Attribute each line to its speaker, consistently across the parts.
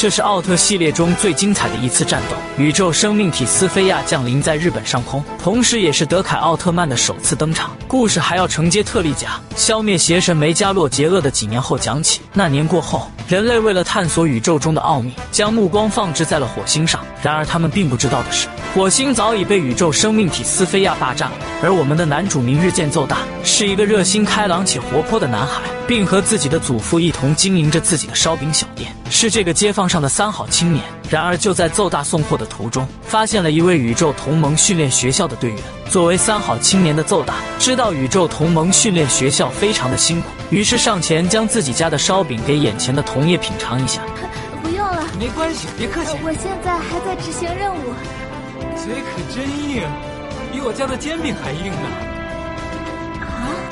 Speaker 1: 这是奥特系列中最精彩的一次战斗，宇宙生命体斯菲亚降临在日本上空，同时也是德凯奥特曼的首次登场。故事还要承接特利迦消灭邪神梅加洛杰厄的几年后讲起。那年过后，人类为了探索宇宙中的奥秘，将目光放置在了火星上。然而他们并不知道的是，火星早已被宇宙生命体斯菲亚霸占了。而我们的男主明日见奏大是一个热心开朗且活泼的男孩，并和自己的祖父一同经营着自己的烧饼小店，是这个街坊上的三好青年。然而就在奏大送货的途中，发现了一位宇宙同盟训练学校的队员。作为三好青年的奏大，知道宇宙同盟训练学校非常的辛苦，于是上前将自己家的烧饼给眼前的同业品尝一下。
Speaker 2: 不用了，
Speaker 3: 没关系，别客气。
Speaker 2: 我现在还在执行任务。
Speaker 3: 嘴可真硬。比我家的煎饼还硬呢！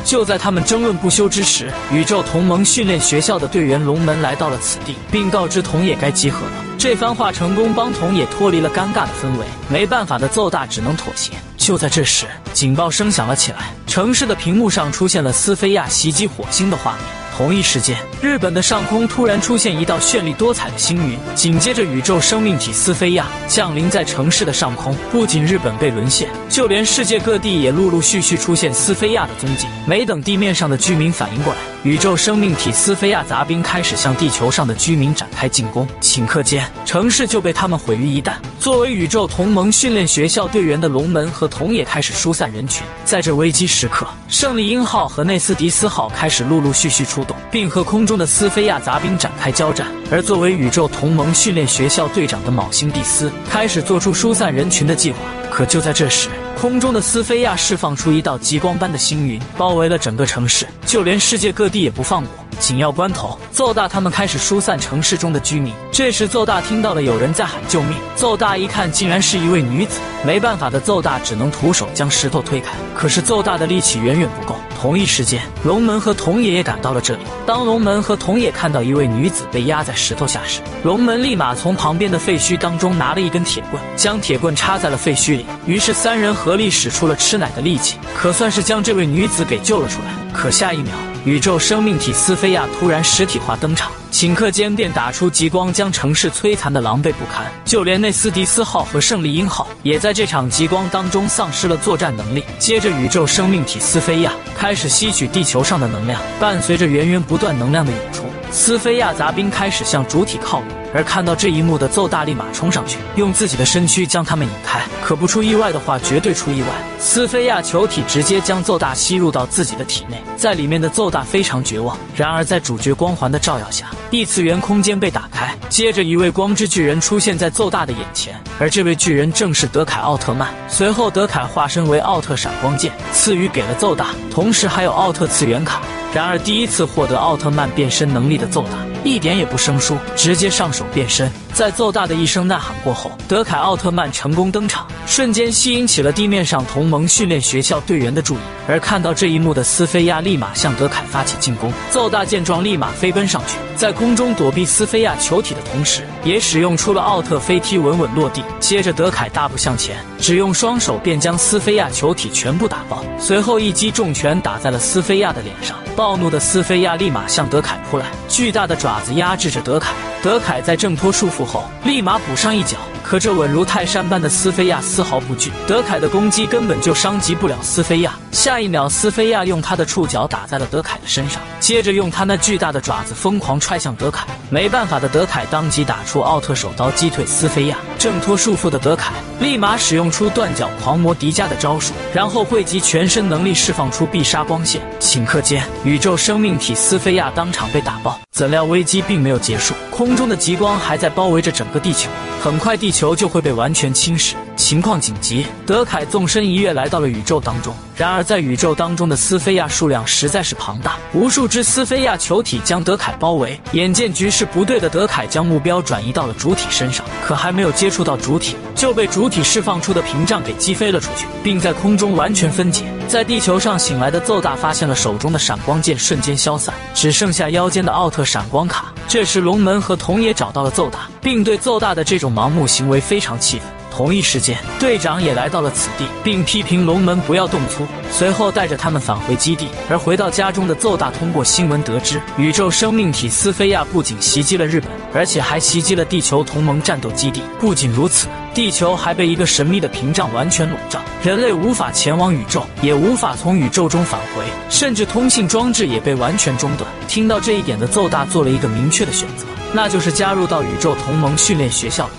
Speaker 1: 就在他们争论不休之时，宇宙同盟训练学校的队员龙门来到了此地，并告知童野该集合了。这番话成功帮童野脱离了尴尬的氛围，没办法的奏大只能妥协。就在这时，警报声响了起来，城市的屏幕上出现了斯菲亚袭击火星的画面。同一时间，日本的上空突然出现一道绚丽多彩的星云，紧接着宇宙生命体斯菲亚降临在城市的上空。不仅日本被沦陷，就连世界各地也陆陆续续出现斯菲亚的踪迹。没等地面上的居民反应过来，宇宙生命体斯菲亚杂兵开始向地球上的居民展开进攻，顷刻间，城市就被他们毁于一旦。作为宇宙同盟训练学校队员的龙门和童也开始疏散人群。在这危机时刻，胜利鹰号和内斯迪斯号开始陆陆续续出动。并和空中的斯菲亚杂兵展开交战，而作为宇宙同盟训练学校队长的卯星蒂斯开始做出疏散人群的计划。可就在这时，空中的斯菲亚释放出一道极光般的星云，包围了整个城市，就连世界各地也不放过。紧要关头，奏大他们开始疏散城市中的居民。这时，奏大听到了有人在喊救命。奏大一看，竟然是一位女子。没办法的奏大只能徒手将石头推开，可是奏大的力气远远不够。同一时间，龙门和童爷也赶到了这里。当龙门和童爷看到一位女子被压在石头下时，龙门立马从旁边的废墟当中拿了一根铁棍，将铁棍插在了废墟里。于是三人合力使出了吃奶的力气，可算是将这位女子给救了出来。可下一秒，宇宙生命体斯菲亚突然实体化登场，顷刻间便打出极光，将城市摧残的狼狈不堪。就连内斯迪斯号和胜利鹰号也在这场极光当中丧失了作战能力。接着，宇宙生命体斯菲亚开始吸取地球上的能量，伴随着源源不断能量的涌出，斯菲亚杂兵开始向主体靠拢。而看到这一幕的奏大立马冲上去，用自己的身躯将他们引开。可不出意外的话，绝对出意外。斯菲亚球体直接将奏大吸入到自己的体内，在里面的奏大非常绝望。然而在主角光环的照耀下，异次元空间被打开，接着一位光之巨人出现在奏大的眼前，而这位巨人正是德凯奥特曼。随后，德凯化身为奥特闪光剑，赐予给了奏大，同时还有奥特次元卡。然而，第一次获得奥特曼变身能力的奏大一点也不生疏，直接上手变身。在奏大的一声呐喊过后，德凯奥特曼成功登场，瞬间吸引起了地面上同盟训练学校队员的注意。而看到这一幕的斯菲亚立马向德凯发起进攻。奏大见状，立马飞奔上去，在空中躲避斯菲亚球体的同时，也使用出了奥特飞踢，稳稳落地。接着，德凯大步向前，只用双手便将斯菲亚球体全部打爆，随后一击重拳打在了斯菲亚的脸上。暴怒的斯菲亚立马向德凯扑来，巨大的爪子压制着德凯。德凯在挣脱束缚后，立马补上一脚。可这稳如泰山般的斯菲亚丝毫不惧，德凯的攻击根本就伤及不了斯菲亚。下一秒，斯菲亚用他的触角打在了德凯的身上，接着用他那巨大的爪子疯狂踹向德凯。没办法的德凯当即打出奥特手刀击退斯菲亚。挣脱束缚的德凯立马使用出断脚狂魔迪迦的招数，然后汇集全身能力释放出必杀光线。顷刻间，宇宙生命体斯菲亚当场被打爆。怎料危机并没有结束，空中的极光还在包围着整个地球，很快地球就会被完全侵蚀。情况紧急，德凯纵身一跃来到了宇宙当中。然而在宇宙当中的斯菲亚数量实在是庞大，无数只斯菲亚球体将德凯包围。眼见局势不对的德凯将目标转移到了主体身上，可还没有接触到主体，就被主体释放出的屏障给击飞了出去，并在空中完全分解。在地球上醒来的奏大发现了手中的闪光剑瞬间消散，只剩下腰间的奥特闪光卡。这时龙门和童也找到了奏大，并对奏大的这种盲目行为非常气愤。同一时间，队长也来到了此地，并批评龙门不要动粗。随后带着他们返回基地。而回到家中的奏大通过新闻得知，宇宙生命体斯菲亚不仅袭击了日本，而且还袭击了地球同盟战斗基地。不仅如此，地球还被一个神秘的屏障完全笼罩，人类无法前往宇宙，也无法从宇宙中返回，甚至通信装置也被完全中断。听到这一点的奏大做了一个明确的选择，那就是加入到宇宙同盟训练学校里。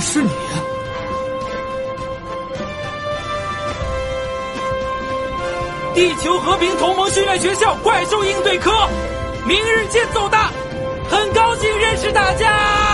Speaker 3: 是你？地球和平同盟训练学校怪兽应对科，明日见，奏大！很高兴认识大家。